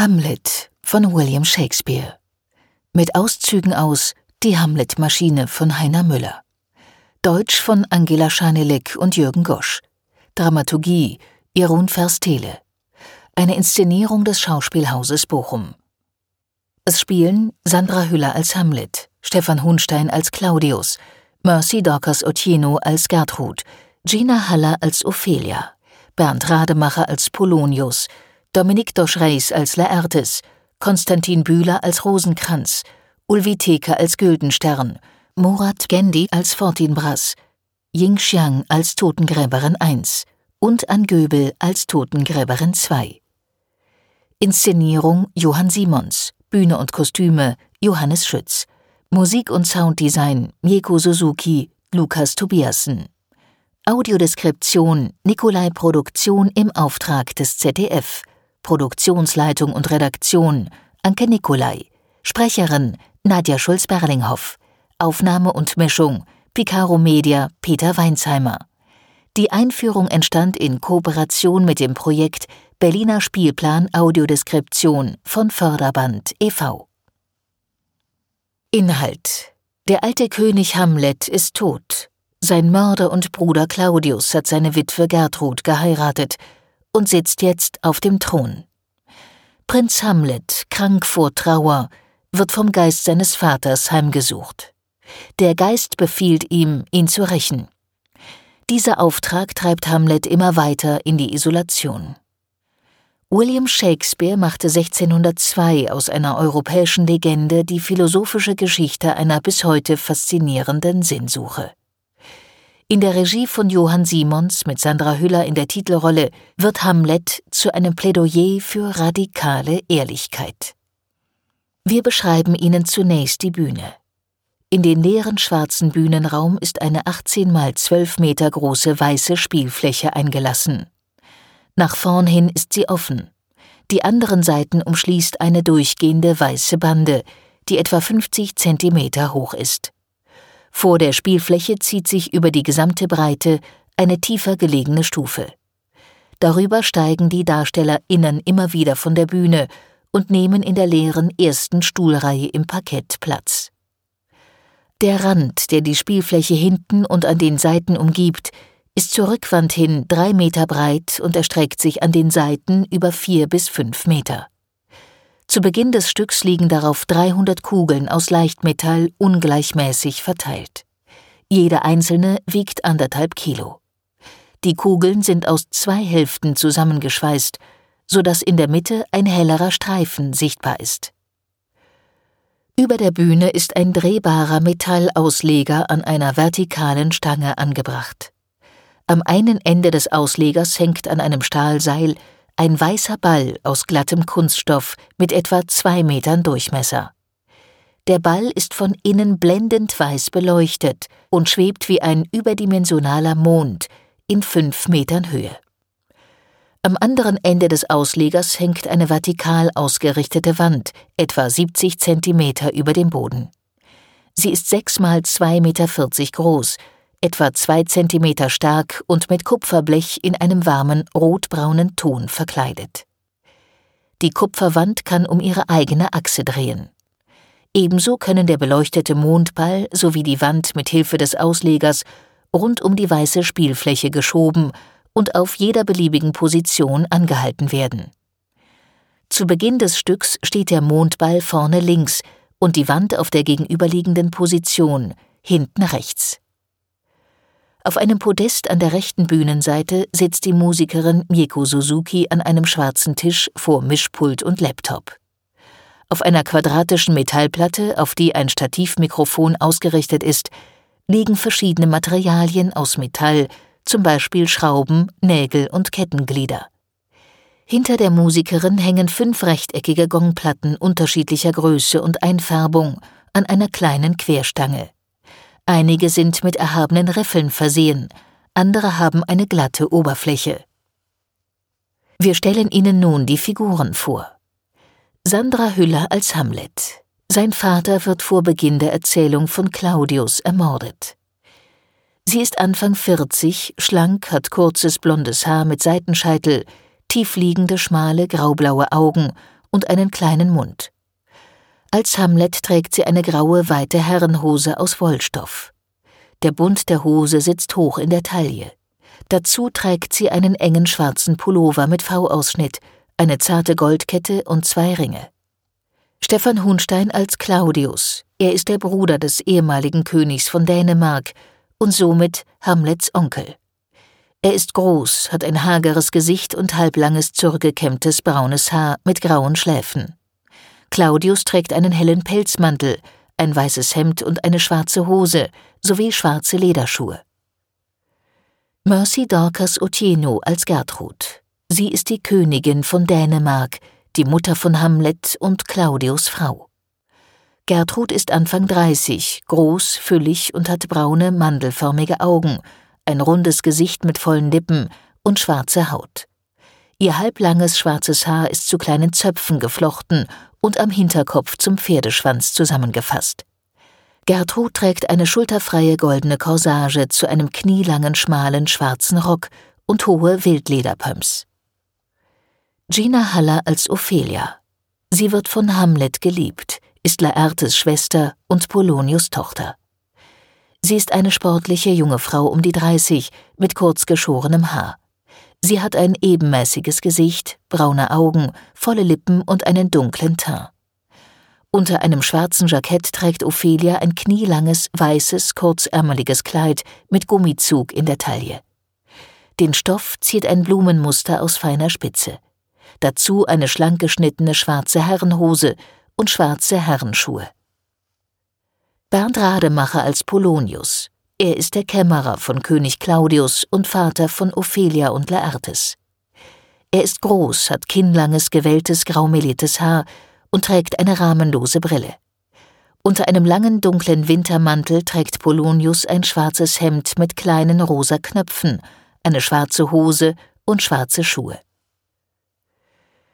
Hamlet von William Shakespeare. Mit Auszügen aus Die Hamlet-Maschine von Heiner Müller. Deutsch von Angela Schanelek und Jürgen Gosch. Dramaturgie Jeroen Verstele. Eine Inszenierung des Schauspielhauses Bochum. Es spielen Sandra Hüller als Hamlet, Stefan Hunstein als Claudius, Mercy Dorcas Otieno als Gertrud, Gina Haller als Ophelia, Bernd Rademacher als Polonius, Dominik Doschreis als Laertes, Konstantin Bühler als Rosenkranz, Ulvi Theke als Güldenstern, Murat Gendi als Fortinbras, Ying Xiang als Totengräberin 1 und An Göbel als Totengräberin 2. Inszenierung Johann Simons, Bühne und Kostüme Johannes Schütz, Musik und Sounddesign Mieko Suzuki, Lukas Tobiasen. Audiodeskription Nikolai Produktion im Auftrag des ZDF. Produktionsleitung und Redaktion Anke Nikolai. Sprecherin Nadja Schulz-Berlinghoff. Aufnahme und Mischung Picaro Media Peter Weinsheimer. Die Einführung entstand in Kooperation mit dem Projekt Berliner Spielplan Audiodeskription von Förderband e.V. Inhalt Der alte König Hamlet ist tot. Sein Mörder und Bruder Claudius hat seine Witwe Gertrud geheiratet und sitzt jetzt auf dem Thron. Prinz Hamlet, krank vor Trauer, wird vom Geist seines Vaters heimgesucht. Der Geist befiehlt ihm, ihn zu rächen. Dieser Auftrag treibt Hamlet immer weiter in die Isolation. William Shakespeare machte 1602 aus einer europäischen Legende die philosophische Geschichte einer bis heute faszinierenden Sinnsuche. In der Regie von Johann Simons mit Sandra Hüller in der Titelrolle wird Hamlet zu einem Plädoyer für radikale Ehrlichkeit. Wir beschreiben Ihnen zunächst die Bühne. In den leeren schwarzen Bühnenraum ist eine 18 mal 12 Meter große weiße Spielfläche eingelassen. Nach vorn hin ist sie offen. Die anderen Seiten umschließt eine durchgehende weiße Bande, die etwa 50 Zentimeter hoch ist. Vor der Spielfläche zieht sich über die gesamte Breite eine tiefer gelegene Stufe. Darüber steigen die DarstellerInnen immer wieder von der Bühne und nehmen in der leeren ersten Stuhlreihe im Parkett Platz. Der Rand, der die Spielfläche hinten und an den Seiten umgibt, ist zur Rückwand hin drei Meter breit und erstreckt sich an den Seiten über vier bis fünf Meter. Zu Beginn des Stücks liegen darauf 300 Kugeln aus Leichtmetall ungleichmäßig verteilt. Jede einzelne wiegt anderthalb Kilo. Die Kugeln sind aus zwei Hälften zusammengeschweißt, so dass in der Mitte ein hellerer Streifen sichtbar ist. Über der Bühne ist ein drehbarer Metallausleger an einer vertikalen Stange angebracht. Am einen Ende des Auslegers hängt an einem Stahlseil ein weißer Ball aus glattem Kunststoff mit etwa zwei Metern Durchmesser. Der Ball ist von innen blendend weiß beleuchtet und schwebt wie ein überdimensionaler Mond in fünf Metern Höhe. Am anderen Ende des Auslegers hängt eine vertikal ausgerichtete Wand, etwa 70 Zentimeter über dem Boden. Sie ist sechs mal zwei Meter vierzig groß etwa zwei Zentimeter stark und mit Kupferblech in einem warmen rotbraunen Ton verkleidet. Die Kupferwand kann um ihre eigene Achse drehen. Ebenso können der beleuchtete Mondball sowie die Wand mit Hilfe des Auslegers rund um die weiße Spielfläche geschoben und auf jeder beliebigen Position angehalten werden. Zu Beginn des Stücks steht der Mondball vorne links und die Wand auf der gegenüberliegenden Position, hinten rechts. Auf einem Podest an der rechten Bühnenseite sitzt die Musikerin Mieko Suzuki an einem schwarzen Tisch vor Mischpult und Laptop. Auf einer quadratischen Metallplatte, auf die ein Stativmikrofon ausgerichtet ist, liegen verschiedene Materialien aus Metall, zum Beispiel Schrauben, Nägel und Kettenglieder. Hinter der Musikerin hängen fünf rechteckige Gongplatten unterschiedlicher Größe und Einfärbung an einer kleinen Querstange. Einige sind mit erhabenen Riffeln versehen, andere haben eine glatte Oberfläche. Wir stellen Ihnen nun die Figuren vor. Sandra Hüller als Hamlet. Sein Vater wird vor Beginn der Erzählung von Claudius ermordet. Sie ist Anfang 40, schlank, hat kurzes blondes Haar mit Seitenscheitel, tiefliegende, schmale, graublaue Augen und einen kleinen Mund. Als Hamlet trägt sie eine graue, weite Herrenhose aus Wollstoff. Der Bund der Hose sitzt hoch in der Taille. Dazu trägt sie einen engen schwarzen Pullover mit V-Ausschnitt, eine zarte Goldkette und zwei Ringe. Stefan Hunstein als Claudius. Er ist der Bruder des ehemaligen Königs von Dänemark und somit Hamlets Onkel. Er ist groß, hat ein hageres Gesicht und halblanges, zurückgekämmtes braunes Haar mit grauen Schläfen. Claudius trägt einen hellen Pelzmantel, ein weißes Hemd und eine schwarze Hose sowie schwarze Lederschuhe. Mercy Dorcas Otieno als Gertrud. Sie ist die Königin von Dänemark, die Mutter von Hamlet und Claudius Frau. Gertrud ist Anfang 30, groß, füllig und hat braune, mandelförmige Augen, ein rundes Gesicht mit vollen Lippen und schwarze Haut. Ihr halblanges schwarzes Haar ist zu kleinen Zöpfen geflochten und am Hinterkopf zum Pferdeschwanz zusammengefasst. Gertrud trägt eine schulterfreie goldene Corsage zu einem knielangen schmalen schwarzen Rock und hohe Wildlederpumps. Gina Haller als Ophelia. Sie wird von Hamlet geliebt, ist Laertes Schwester und Polonius Tochter. Sie ist eine sportliche junge Frau um die 30 mit kurz geschorenem Haar. Sie hat ein ebenmäßiges Gesicht, braune Augen, volle Lippen und einen dunklen Teint. Unter einem schwarzen Jackett trägt Ophelia ein knielanges, weißes, kurzärmeliges Kleid mit Gummizug in der Taille. Den Stoff ziert ein Blumenmuster aus feiner Spitze. Dazu eine schlank geschnittene schwarze Herrenhose und schwarze Herrenschuhe. Bernd Rademacher als Polonius. Er ist der Kämmerer von König Claudius und Vater von Ophelia und Laertes. Er ist groß, hat kinnlanges, gewelltes, graumeliertes Haar und trägt eine rahmenlose Brille. Unter einem langen, dunklen Wintermantel trägt Polonius ein schwarzes Hemd mit kleinen rosa Knöpfen, eine schwarze Hose und schwarze Schuhe.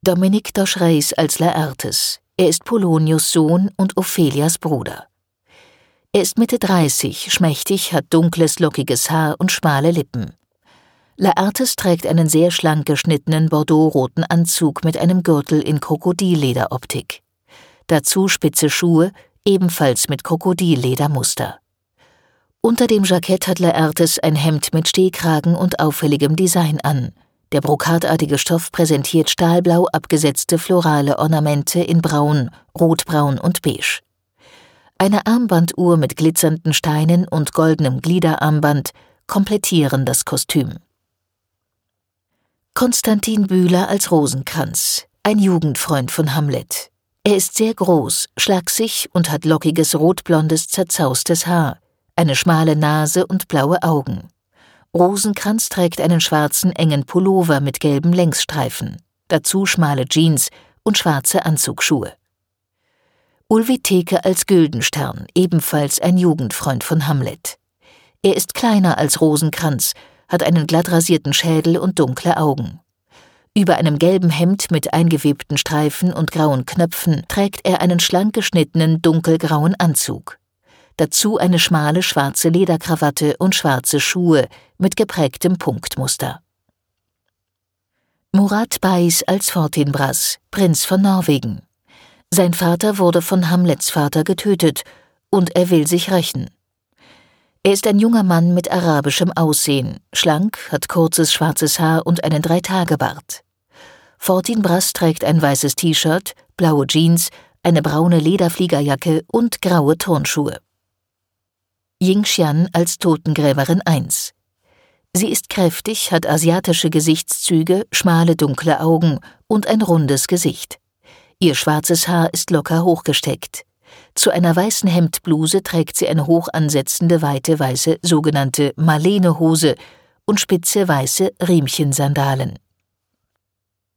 Dominique Doschreis als Laertes. Er ist Polonius Sohn und Ophelias Bruder. Er ist Mitte 30, schmächtig, hat dunkles, lockiges Haar und schmale Lippen. Laertes trägt einen sehr schlank geschnittenen bordeauxroten Anzug mit einem Gürtel in Krokodillederoptik. Dazu spitze Schuhe, ebenfalls mit Krokodilledermuster. Unter dem Jackett hat Laertes ein Hemd mit Stehkragen und auffälligem Design an. Der brokatartige Stoff präsentiert stahlblau abgesetzte florale Ornamente in Braun, Rotbraun und Beige. Eine Armbanduhr mit glitzernden Steinen und goldenem Gliederarmband komplettieren das Kostüm. Konstantin Bühler als Rosenkranz, ein Jugendfreund von Hamlet. Er ist sehr groß, schlaksig und hat lockiges rotblondes, zerzaustes Haar, eine schmale Nase und blaue Augen. Rosenkranz trägt einen schwarzen, engen Pullover mit gelben Längsstreifen, dazu schmale Jeans und schwarze Anzugsschuhe. Ulvi Theke als Güldenstern, ebenfalls ein Jugendfreund von Hamlet. Er ist kleiner als Rosenkranz, hat einen glatt rasierten Schädel und dunkle Augen. Über einem gelben Hemd mit eingewebten Streifen und grauen Knöpfen trägt er einen schlank geschnittenen dunkelgrauen Anzug. Dazu eine schmale schwarze Lederkrawatte und schwarze Schuhe mit geprägtem Punktmuster. Murat Beis als Fortinbras, Prinz von Norwegen. Sein Vater wurde von Hamlets Vater getötet, und er will sich rächen. Er ist ein junger Mann mit arabischem Aussehen, schlank, hat kurzes schwarzes Haar und einen Dreitagebart. Fortinbras trägt ein weißes T-Shirt, blaue Jeans, eine braune Lederfliegerjacke und graue Turnschuhe. Yingxian als Totengräberin 1. Sie ist kräftig, hat asiatische Gesichtszüge, schmale dunkle Augen und ein rundes Gesicht. Ihr schwarzes Haar ist locker hochgesteckt. Zu einer weißen Hemdbluse trägt sie eine hoch ansetzende weite weiße sogenannte Marlene-Hose und spitze weiße Riemchensandalen.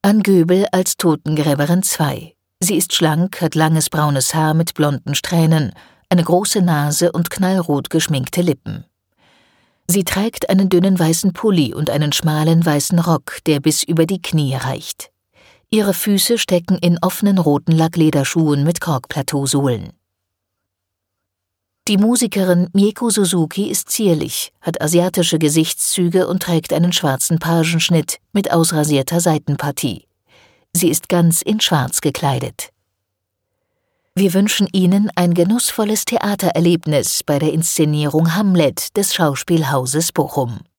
An Göbel als Totengräberin 2. Sie ist schlank, hat langes braunes Haar mit blonden Strähnen, eine große Nase und knallrot geschminkte Lippen. Sie trägt einen dünnen weißen Pulli und einen schmalen weißen Rock, der bis über die Knie reicht. Ihre Füße stecken in offenen roten Lacklederschuhen mit Korkplateausohlen. Die Musikerin Mieko Suzuki ist zierlich, hat asiatische Gesichtszüge und trägt einen schwarzen Pagenschnitt mit ausrasierter Seitenpartie. Sie ist ganz in Schwarz gekleidet. Wir wünschen Ihnen ein genussvolles Theatererlebnis bei der Inszenierung Hamlet des Schauspielhauses Bochum.